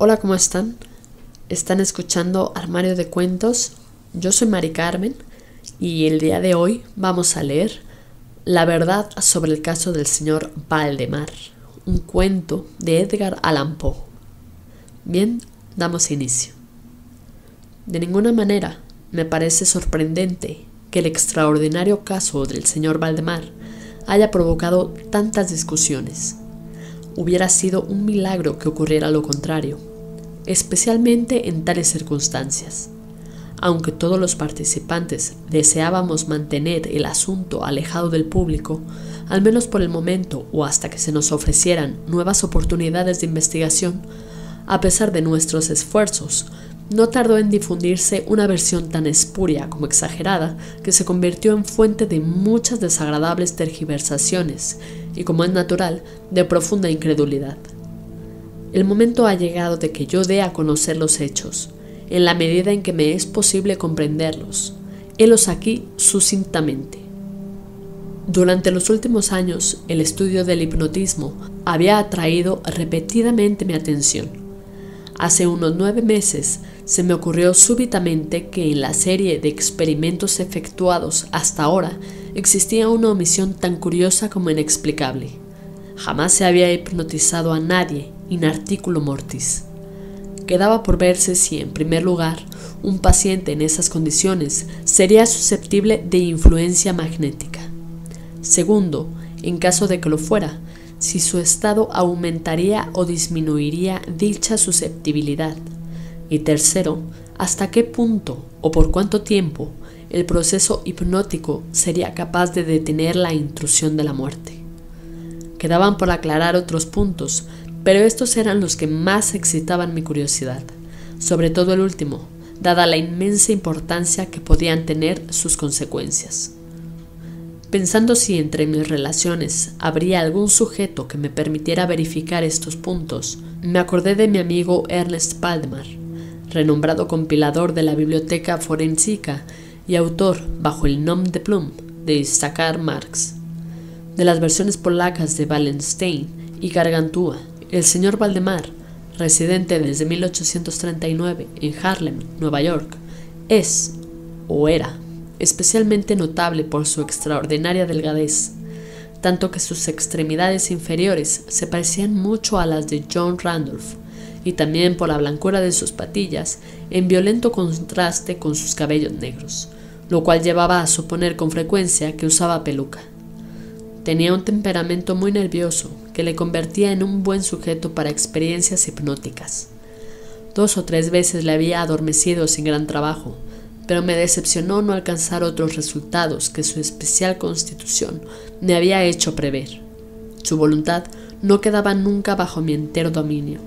Hola, ¿cómo están? Están escuchando Armario de Cuentos. Yo soy Mari Carmen y el día de hoy vamos a leer La verdad sobre el caso del señor Valdemar, un cuento de Edgar Allan Poe. Bien, damos inicio. De ninguna manera me parece sorprendente que el extraordinario caso del señor Valdemar haya provocado tantas discusiones. Hubiera sido un milagro que ocurriera lo contrario, especialmente en tales circunstancias. Aunque todos los participantes deseábamos mantener el asunto alejado del público, al menos por el momento o hasta que se nos ofrecieran nuevas oportunidades de investigación, a pesar de nuestros esfuerzos, no tardó en difundirse una versión tan espuria como exagerada que se convirtió en fuente de muchas desagradables tergiversaciones y, como es natural, de profunda incredulidad. El momento ha llegado de que yo dé a conocer los hechos, en la medida en que me es posible comprenderlos. Helos aquí sucintamente. Durante los últimos años, el estudio del hipnotismo había atraído repetidamente mi atención Hace unos nueve meses se me ocurrió súbitamente que en la serie de experimentos efectuados hasta ahora existía una omisión tan curiosa como inexplicable. Jamás se había hipnotizado a nadie in articulo mortis. Quedaba por verse si, en primer lugar, un paciente en esas condiciones sería susceptible de influencia magnética. Segundo, en caso de que lo fuera, si su estado aumentaría o disminuiría dicha susceptibilidad. Y tercero, hasta qué punto o por cuánto tiempo el proceso hipnótico sería capaz de detener la intrusión de la muerte. Quedaban por aclarar otros puntos, pero estos eran los que más excitaban mi curiosidad, sobre todo el último, dada la inmensa importancia que podían tener sus consecuencias. Pensando si entre mis relaciones habría algún sujeto que me permitiera verificar estos puntos, me acordé de mi amigo Ernest Paldemar, renombrado compilador de la Biblioteca Forensica y autor, bajo el nom de plume, de Istakar Marx, de las versiones polacas de Wallenstein y Gargantúa. El señor Valdemar, residente desde 1839 en Harlem, Nueva York, es, o era, especialmente notable por su extraordinaria delgadez, tanto que sus extremidades inferiores se parecían mucho a las de John Randolph, y también por la blancura de sus patillas, en violento contraste con sus cabellos negros, lo cual llevaba a suponer con frecuencia que usaba peluca. Tenía un temperamento muy nervioso que le convertía en un buen sujeto para experiencias hipnóticas. Dos o tres veces le había adormecido sin gran trabajo, pero me decepcionó no alcanzar otros resultados que su especial constitución me había hecho prever. Su voluntad no quedaba nunca bajo mi entero dominio,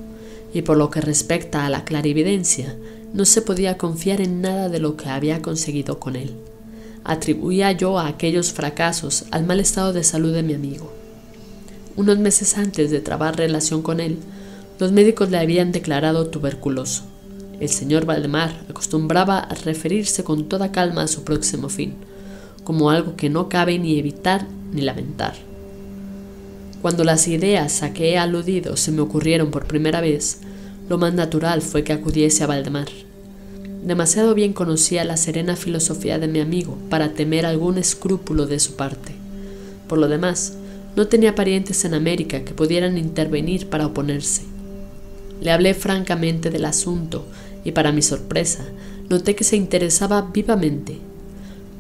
y por lo que respecta a la clarividencia, no se podía confiar en nada de lo que había conseguido con él. Atribuía yo a aquellos fracasos al mal estado de salud de mi amigo. Unos meses antes de trabar relación con él, los médicos le habían declarado tuberculoso. El señor Valdemar acostumbraba a referirse con toda calma a su próximo fin, como algo que no cabe ni evitar ni lamentar. Cuando las ideas a que he aludido se me ocurrieron por primera vez, lo más natural fue que acudiese a Valdemar. Demasiado bien conocía la serena filosofía de mi amigo para temer algún escrúpulo de su parte. Por lo demás, no tenía parientes en América que pudieran intervenir para oponerse. Le hablé francamente del asunto y para mi sorpresa, noté que se interesaba vivamente.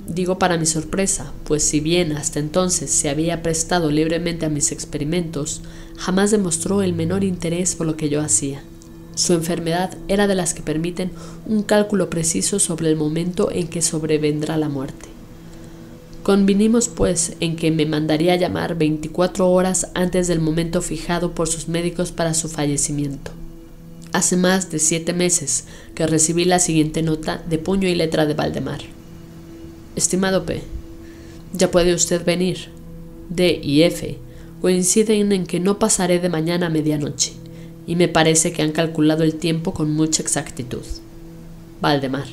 Digo para mi sorpresa, pues si bien hasta entonces se había prestado libremente a mis experimentos, jamás demostró el menor interés por lo que yo hacía. Su enfermedad era de las que permiten un cálculo preciso sobre el momento en que sobrevendrá la muerte. Convinimos, pues, en que me mandaría llamar 24 horas antes del momento fijado por sus médicos para su fallecimiento. Hace más de siete meses que recibí la siguiente nota de puño y letra de Valdemar. Estimado P, ya puede usted venir. D y F coinciden en que no pasaré de mañana a medianoche, y me parece que han calculado el tiempo con mucha exactitud. Valdemar.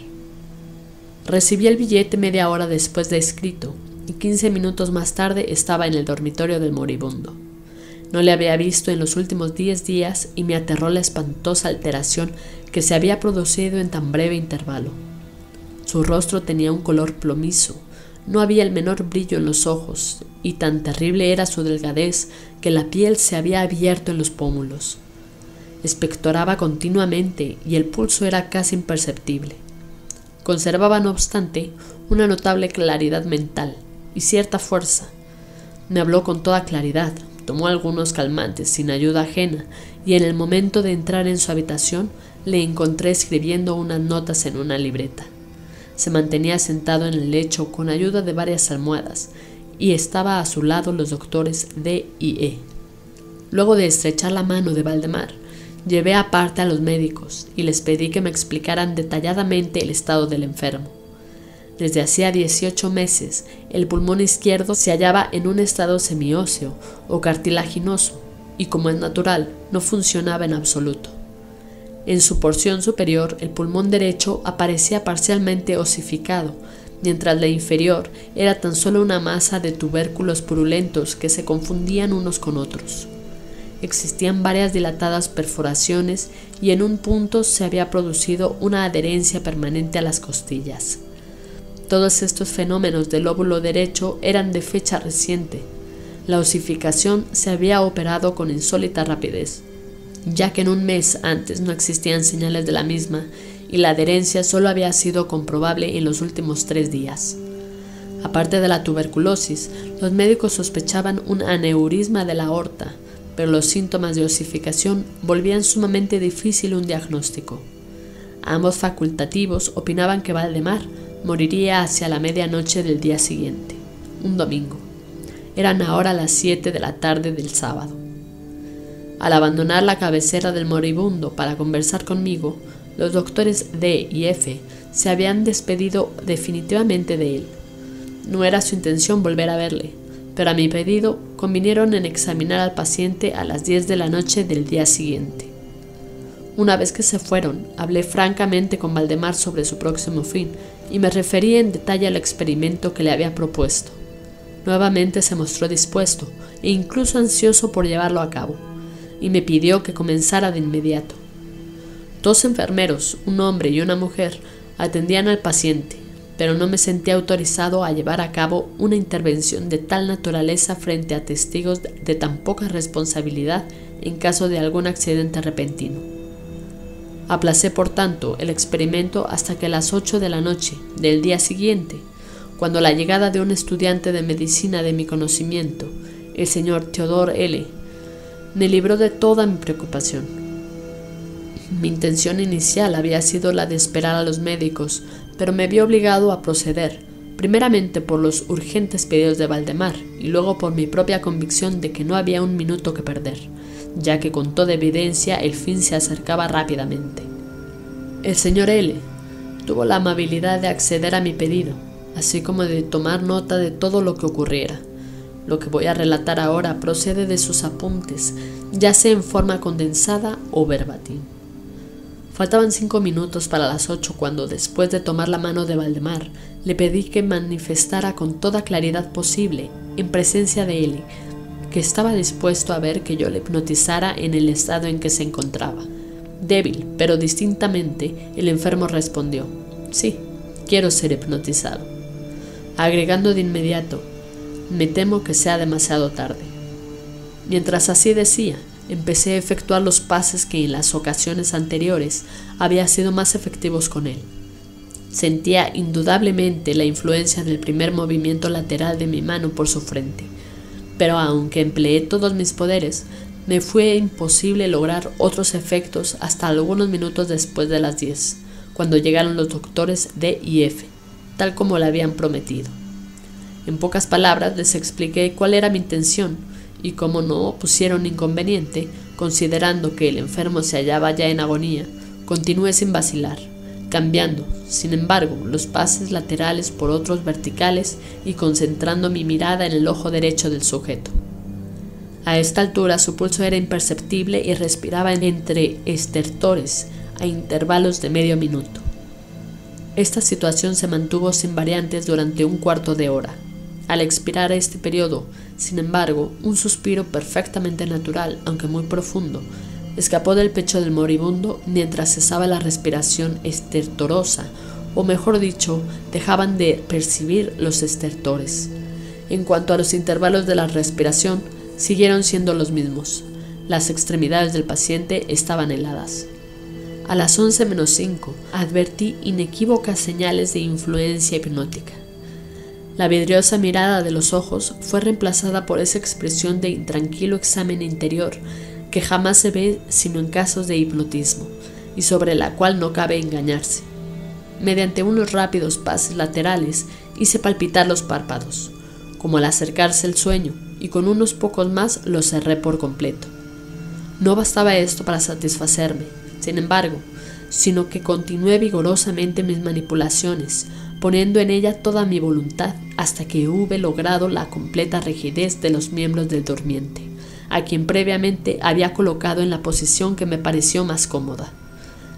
Recibí el billete media hora después de escrito, y quince minutos más tarde estaba en el dormitorio del moribundo. No le había visto en los últimos diez días y me aterró la espantosa alteración que se había producido en tan breve intervalo. Su rostro tenía un color plomizo, no había el menor brillo en los ojos, y tan terrible era su delgadez que la piel se había abierto en los pómulos. Espectoraba continuamente y el pulso era casi imperceptible. Conservaba, no obstante, una notable claridad mental y cierta fuerza. Me habló con toda claridad, tomó algunos calmantes sin ayuda ajena y en el momento de entrar en su habitación le encontré escribiendo unas notas en una libreta. Se mantenía sentado en el lecho con ayuda de varias almohadas y estaba a su lado los doctores D y E. Luego de estrechar la mano de Valdemar, llevé aparte a los médicos y les pedí que me explicaran detalladamente el estado del enfermo. Desde hacía 18 meses, el pulmón izquierdo se hallaba en un estado semióseo o cartilaginoso y, como es natural, no funcionaba en absoluto. En su porción superior, el pulmón derecho aparecía parcialmente osificado, mientras la inferior era tan solo una masa de tubérculos purulentos que se confundían unos con otros. Existían varias dilatadas perforaciones y en un punto se había producido una adherencia permanente a las costillas. Todos estos fenómenos del lóbulo derecho eran de fecha reciente. La osificación se había operado con insólita rapidez, ya que en un mes antes no existían señales de la misma y la adherencia solo había sido comprobable en los últimos tres días. Aparte de la tuberculosis, los médicos sospechaban un aneurisma de la aorta, pero los síntomas de osificación volvían sumamente difícil un diagnóstico. Ambos facultativos opinaban que Valdemar Moriría hacia la medianoche del día siguiente, un domingo. Eran ahora las siete de la tarde del sábado. Al abandonar la cabecera del moribundo para conversar conmigo, los doctores D y F se habían despedido definitivamente de él. No era su intención volver a verle, pero a mi pedido convinieron en examinar al paciente a las diez de la noche del día siguiente. Una vez que se fueron, hablé francamente con Valdemar sobre su próximo fin y me referí en detalle al experimento que le había propuesto. Nuevamente se mostró dispuesto e incluso ansioso por llevarlo a cabo, y me pidió que comenzara de inmediato. Dos enfermeros, un hombre y una mujer, atendían al paciente, pero no me sentía autorizado a llevar a cabo una intervención de tal naturaleza frente a testigos de tan poca responsabilidad en caso de algún accidente repentino. Aplacé, por tanto, el experimento hasta que a las ocho de la noche del día siguiente, cuando la llegada de un estudiante de medicina de mi conocimiento, el señor Theodore L., me libró de toda mi preocupación. Mi intención inicial había sido la de esperar a los médicos, pero me vi obligado a proceder, primeramente por los urgentes pedidos de Valdemar y luego por mi propia convicción de que no había un minuto que perder ya que con toda evidencia el fin se acercaba rápidamente. El señor L tuvo la amabilidad de acceder a mi pedido, así como de tomar nota de todo lo que ocurriera. Lo que voy a relatar ahora procede de sus apuntes, ya sea en forma condensada o verbatim. Faltaban cinco minutos para las ocho cuando, después de tomar la mano de Valdemar, le pedí que manifestara con toda claridad posible, en presencia de él, que estaba dispuesto a ver que yo le hipnotizara en el estado en que se encontraba. Débil, pero distintamente, el enfermo respondió, sí, quiero ser hipnotizado. Agregando de inmediato, me temo que sea demasiado tarde. Mientras así decía, empecé a efectuar los pases que en las ocasiones anteriores había sido más efectivos con él. Sentía indudablemente la influencia del primer movimiento lateral de mi mano por su frente pero aunque empleé todos mis poderes, me fue imposible lograr otros efectos hasta algunos minutos después de las 10, cuando llegaron los doctores D y F, tal como le habían prometido. En pocas palabras les expliqué cuál era mi intención y como no pusieron inconveniente, considerando que el enfermo se hallaba ya en agonía, continué sin vacilar cambiando, sin embargo, los pases laterales por otros verticales y concentrando mi mirada en el ojo derecho del sujeto. A esta altura su pulso era imperceptible y respiraba entre estertores a intervalos de medio minuto. Esta situación se mantuvo sin variantes durante un cuarto de hora. Al expirar este periodo, Sin embargo, un suspiro perfectamente natural, aunque muy profundo, escapó del pecho del moribundo mientras cesaba la respiración estertorosa, o mejor dicho, dejaban de percibir los estertores. En cuanto a los intervalos de la respiración, siguieron siendo los mismos. Las extremidades del paciente estaban heladas. A las 11 menos 5 advertí inequívocas señales de influencia hipnótica. La vidriosa mirada de los ojos fue reemplazada por esa expresión de intranquilo examen interior que jamás se ve sino en casos de hipnotismo, y sobre la cual no cabe engañarse. Mediante unos rápidos pases laterales hice palpitar los párpados, como al acercarse el sueño, y con unos pocos más los cerré por completo. No bastaba esto para satisfacerme, sin embargo, sino que continué vigorosamente mis manipulaciones, poniendo en ella toda mi voluntad hasta que hube logrado la completa rigidez de los miembros del durmiente a quien previamente había colocado en la posición que me pareció más cómoda.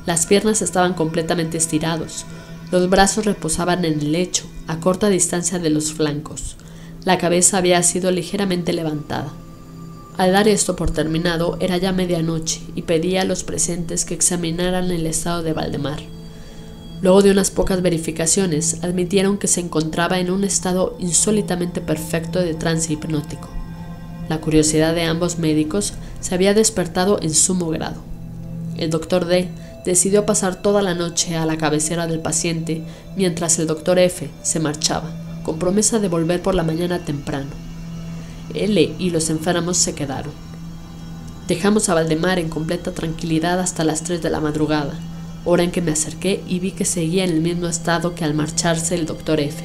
Las piernas estaban completamente estirados, los brazos reposaban en el lecho, a corta distancia de los flancos. La cabeza había sido ligeramente levantada. Al dar esto por terminado era ya medianoche y pedí a los presentes que examinaran el estado de Valdemar. Luego de unas pocas verificaciones, admitieron que se encontraba en un estado insólitamente perfecto de trance hipnótico. La curiosidad de ambos médicos se había despertado en sumo grado. El doctor D decidió pasar toda la noche a la cabecera del paciente mientras el doctor F se marchaba, con promesa de volver por la mañana temprano. L y los enfermos se quedaron. Dejamos a Valdemar en completa tranquilidad hasta las 3 de la madrugada, hora en que me acerqué y vi que seguía en el mismo estado que al marcharse el doctor F.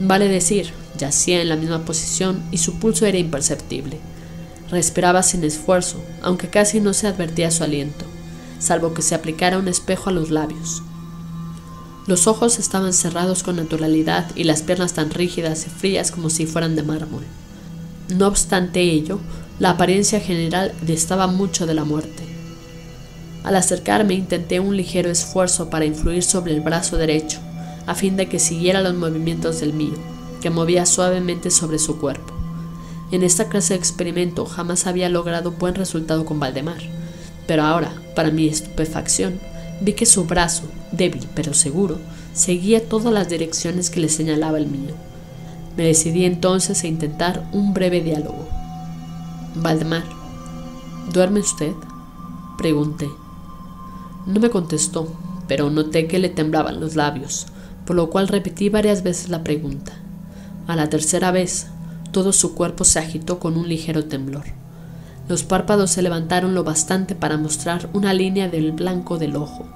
Vale decir, Yacía en la misma posición y su pulso era imperceptible. Respiraba sin esfuerzo, aunque casi no se advertía su aliento, salvo que se aplicara un espejo a los labios. Los ojos estaban cerrados con naturalidad y las piernas tan rígidas y frías como si fueran de mármol. No obstante ello, la apariencia general distaba mucho de la muerte. Al acercarme intenté un ligero esfuerzo para influir sobre el brazo derecho, a fin de que siguiera los movimientos del mío que movía suavemente sobre su cuerpo. En esta clase de experimento jamás había logrado buen resultado con Valdemar, pero ahora, para mi estupefacción, vi que su brazo, débil pero seguro, seguía todas las direcciones que le señalaba el mío. Me decidí entonces a intentar un breve diálogo. Valdemar, ¿duerme usted? Pregunté. No me contestó, pero noté que le temblaban los labios, por lo cual repetí varias veces la pregunta. A la tercera vez, todo su cuerpo se agitó con un ligero temblor. Los párpados se levantaron lo bastante para mostrar una línea del blanco del ojo.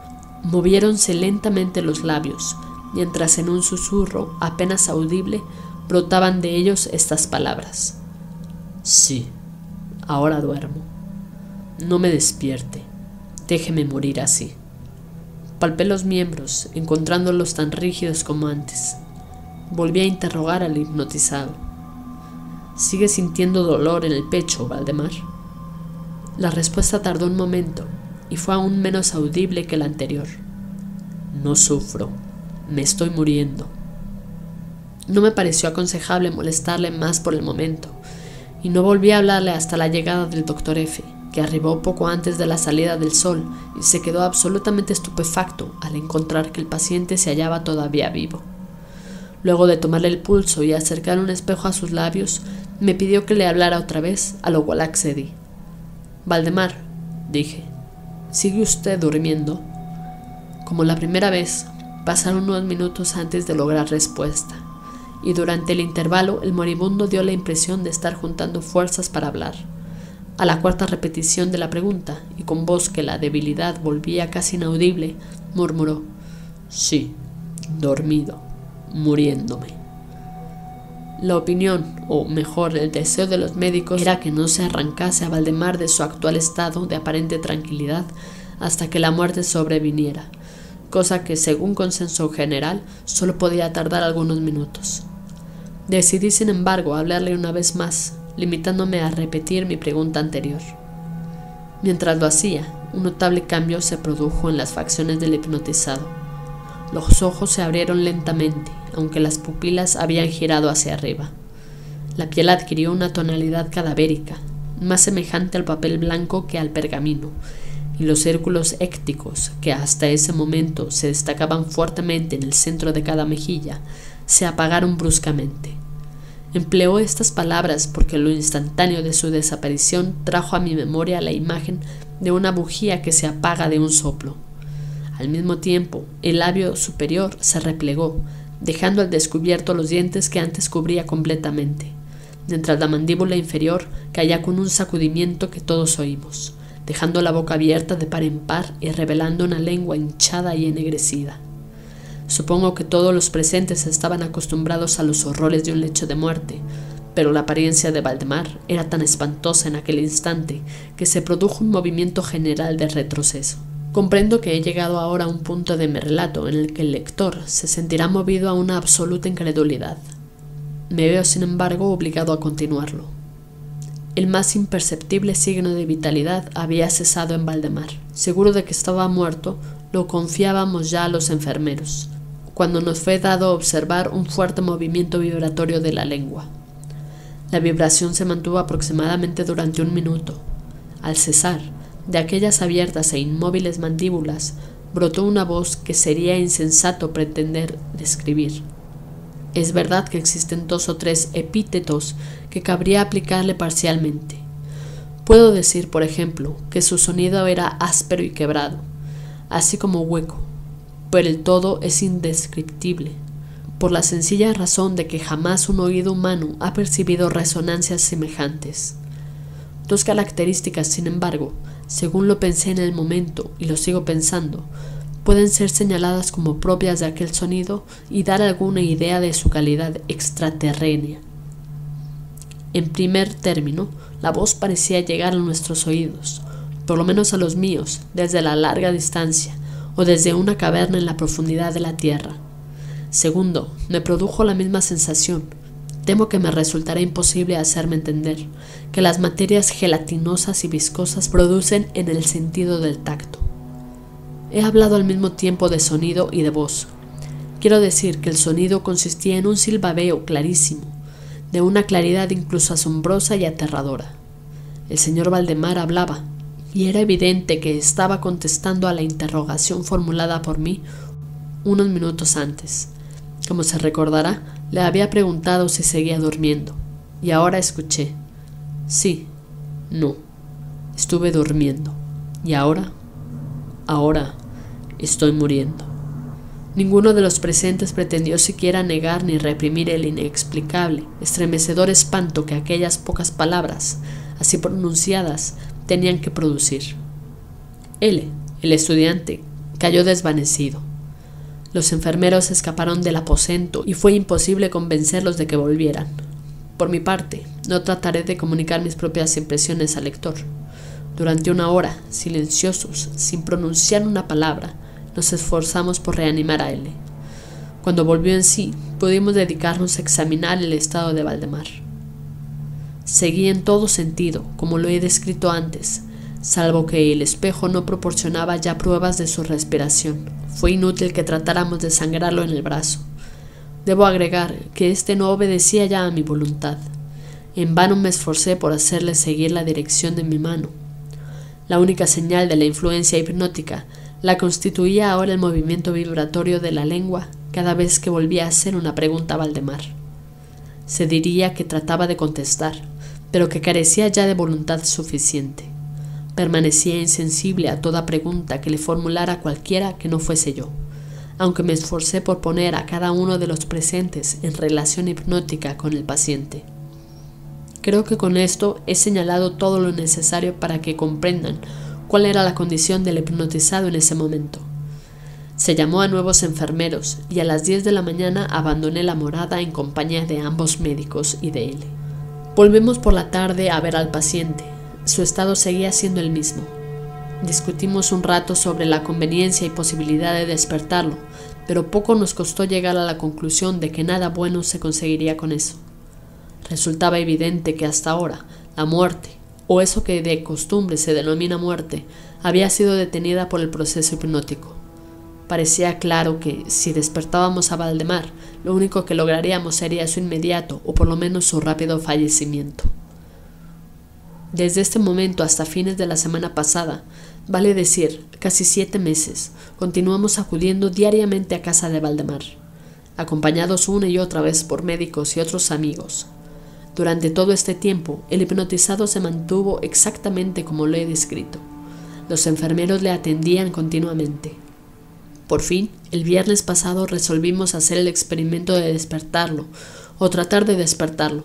Moviéronse lentamente los labios, mientras en un susurro apenas audible brotaban de ellos estas palabras. Sí, ahora duermo. No me despierte. Déjeme morir así. Palpé los miembros, encontrándolos tan rígidos como antes. Volví a interrogar al hipnotizado. ¿Sigue sintiendo dolor en el pecho, Valdemar? La respuesta tardó un momento y fue aún menos audible que la anterior. No sufro, me estoy muriendo. No me pareció aconsejable molestarle más por el momento, y no volví a hablarle hasta la llegada del doctor F, que arribó poco antes de la salida del sol y se quedó absolutamente estupefacto al encontrar que el paciente se hallaba todavía vivo. Luego de tomarle el pulso y acercar un espejo a sus labios, me pidió que le hablara otra vez, a lo cual accedí. Valdemar, dije, ¿sigue usted durmiendo? Como la primera vez, pasaron unos minutos antes de lograr respuesta, y durante el intervalo el moribundo dio la impresión de estar juntando fuerzas para hablar. A la cuarta repetición de la pregunta, y con voz que la debilidad volvía casi inaudible, murmuró, Sí, dormido muriéndome. La opinión, o mejor el deseo de los médicos, era que no se arrancase a Valdemar de su actual estado de aparente tranquilidad hasta que la muerte sobreviniera, cosa que, según consenso general, solo podía tardar algunos minutos. Decidí, sin embargo, hablarle una vez más, limitándome a repetir mi pregunta anterior. Mientras lo hacía, un notable cambio se produjo en las facciones del hipnotizado. Los ojos se abrieron lentamente aunque las pupilas habían girado hacia arriba. La piel adquirió una tonalidad cadavérica, más semejante al papel blanco que al pergamino, y los círculos écticos, que hasta ese momento se destacaban fuertemente en el centro de cada mejilla, se apagaron bruscamente. Empleó estas palabras porque lo instantáneo de su desaparición trajo a mi memoria la imagen de una bujía que se apaga de un soplo. Al mismo tiempo, el labio superior se replegó, dejando al descubierto los dientes que antes cubría completamente, mientras la mandíbula inferior caía con un sacudimiento que todos oímos, dejando la boca abierta de par en par y revelando una lengua hinchada y ennegrecida. Supongo que todos los presentes estaban acostumbrados a los horrores de un lecho de muerte, pero la apariencia de Valdemar era tan espantosa en aquel instante que se produjo un movimiento general de retroceso. Comprendo que he llegado ahora a un punto de mi relato en el que el lector se sentirá movido a una absoluta incredulidad. Me veo, sin embargo, obligado a continuarlo. El más imperceptible signo de vitalidad había cesado en Valdemar. Seguro de que estaba muerto, lo confiábamos ya a los enfermeros cuando nos fue dado observar un fuerte movimiento vibratorio de la lengua. La vibración se mantuvo aproximadamente durante un minuto. Al cesar, de aquellas abiertas e inmóviles mandíbulas brotó una voz que sería insensato pretender describir. Es verdad que existen dos o tres epítetos que cabría aplicarle parcialmente. Puedo decir, por ejemplo, que su sonido era áspero y quebrado, así como hueco, pero el todo es indescriptible, por la sencilla razón de que jamás un oído humano ha percibido resonancias semejantes. Dos características, sin embargo, según lo pensé en el momento y lo sigo pensando, pueden ser señaladas como propias de aquel sonido y dar alguna idea de su calidad extraterrena. En primer término, la voz parecía llegar a nuestros oídos, por lo menos a los míos, desde la larga distancia, o desde una caverna en la profundidad de la tierra. Segundo, me produjo la misma sensación. Temo que me resultará imposible hacerme entender que las materias gelatinosas y viscosas producen en el sentido del tacto. He hablado al mismo tiempo de sonido y de voz. Quiero decir que el sonido consistía en un silbabeo clarísimo, de una claridad incluso asombrosa y aterradora. El señor Valdemar hablaba, y era evidente que estaba contestando a la interrogación formulada por mí unos minutos antes. Como se recordará, le había preguntado si seguía durmiendo, y ahora escuché. Sí, no, estuve durmiendo, y ahora, ahora estoy muriendo. Ninguno de los presentes pretendió siquiera negar ni reprimir el inexplicable, estremecedor espanto que aquellas pocas palabras, así pronunciadas, tenían que producir. Él, el estudiante, cayó desvanecido. Los enfermeros escaparon del aposento y fue imposible convencerlos de que volvieran. Por mi parte, no trataré de comunicar mis propias impresiones al lector. Durante una hora, silenciosos, sin pronunciar una palabra, nos esforzamos por reanimar a él. Cuando volvió en sí, pudimos dedicarnos a examinar el estado de Valdemar. Seguí en todo sentido, como lo he descrito antes, salvo que el espejo no proporcionaba ya pruebas de su respiración. Fue inútil que tratáramos de sangrarlo en el brazo. Debo agregar que éste no obedecía ya a mi voluntad. En vano me esforcé por hacerle seguir la dirección de mi mano. La única señal de la influencia hipnótica la constituía ahora el movimiento vibratorio de la lengua cada vez que volvía a hacer una pregunta a Valdemar. Se diría que trataba de contestar, pero que carecía ya de voluntad suficiente. Permanecía insensible a toda pregunta que le formulara cualquiera que no fuese yo, aunque me esforcé por poner a cada uno de los presentes en relación hipnótica con el paciente. Creo que con esto he señalado todo lo necesario para que comprendan cuál era la condición del hipnotizado en ese momento. Se llamó a nuevos enfermeros y a las 10 de la mañana abandoné la morada en compañía de ambos médicos y de él. Volvemos por la tarde a ver al paciente. Su estado seguía siendo el mismo. Discutimos un rato sobre la conveniencia y posibilidad de despertarlo, pero poco nos costó llegar a la conclusión de que nada bueno se conseguiría con eso. Resultaba evidente que hasta ahora la muerte, o eso que de costumbre se denomina muerte, había sido detenida por el proceso hipnótico. Parecía claro que, si despertábamos a Valdemar, lo único que lograríamos sería su inmediato o por lo menos su rápido fallecimiento. Desde este momento hasta fines de la semana pasada, vale decir, casi siete meses, continuamos acudiendo diariamente a casa de Valdemar, acompañados una y otra vez por médicos y otros amigos. Durante todo este tiempo, el hipnotizado se mantuvo exactamente como lo he descrito. Los enfermeros le atendían continuamente. Por fin, el viernes pasado resolvimos hacer el experimento de despertarlo, o tratar de despertarlo,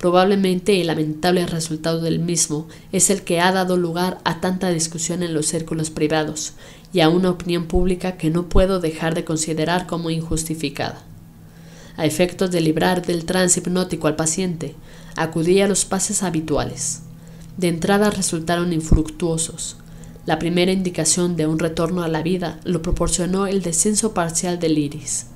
Probablemente el lamentable resultado del mismo es el que ha dado lugar a tanta discusión en los círculos privados y a una opinión pública que no puedo dejar de considerar como injustificada. A efectos de librar del trance hipnótico al paciente, acudí a los pases habituales. De entrada resultaron infructuosos. La primera indicación de un retorno a la vida lo proporcionó el descenso parcial del iris.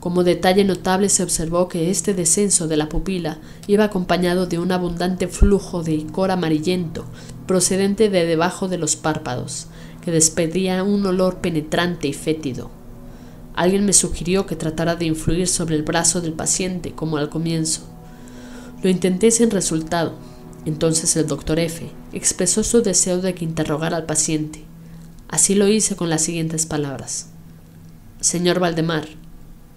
Como detalle notable se observó que este descenso de la pupila iba acompañado de un abundante flujo de icor amarillento procedente de debajo de los párpados, que despedía un olor penetrante y fétido. Alguien me sugirió que tratara de influir sobre el brazo del paciente, como al comienzo. Lo intenté sin resultado. Entonces el doctor F expresó su deseo de que interrogara al paciente. Así lo hice con las siguientes palabras. Señor Valdemar,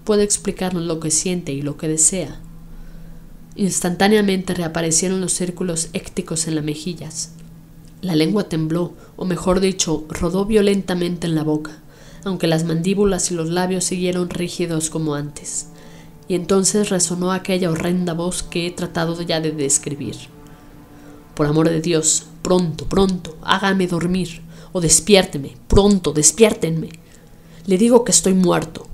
puede explicarnos lo que siente y lo que desea. Instantáneamente reaparecieron los círculos écticos en las mejillas. La lengua tembló, o mejor dicho, rodó violentamente en la boca, aunque las mandíbulas y los labios siguieron rígidos como antes. Y entonces resonó aquella horrenda voz que he tratado ya de describir. Por amor de Dios, pronto, pronto, hágame dormir, o despiérteme, pronto, despiértenme. Le digo que estoy muerto,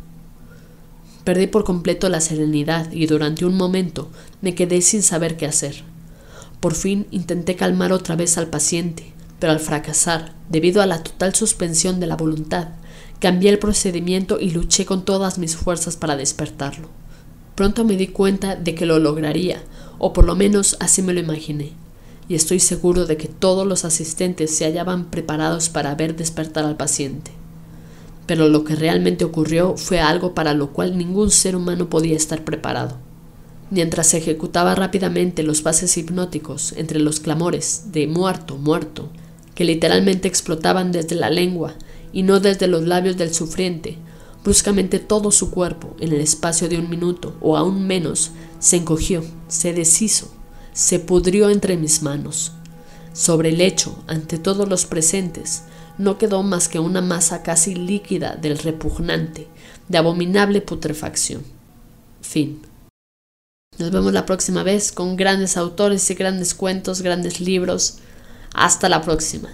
Perdí por completo la serenidad y durante un momento me quedé sin saber qué hacer. Por fin intenté calmar otra vez al paciente, pero al fracasar, debido a la total suspensión de la voluntad, cambié el procedimiento y luché con todas mis fuerzas para despertarlo. Pronto me di cuenta de que lo lograría, o por lo menos así me lo imaginé, y estoy seguro de que todos los asistentes se hallaban preparados para ver despertar al paciente pero lo que realmente ocurrió fue algo para lo cual ningún ser humano podía estar preparado. Mientras se ejecutaba rápidamente los pases hipnóticos entre los clamores de muerto, muerto, que literalmente explotaban desde la lengua y no desde los labios del sufriente, bruscamente todo su cuerpo, en el espacio de un minuto o aún menos, se encogió, se deshizo, se pudrió entre mis manos. Sobre el lecho, ante todos los presentes, no quedó más que una masa casi líquida del repugnante, de abominable putrefacción. Fin. Nos vemos la próxima vez con grandes autores y grandes cuentos, grandes libros. Hasta la próxima.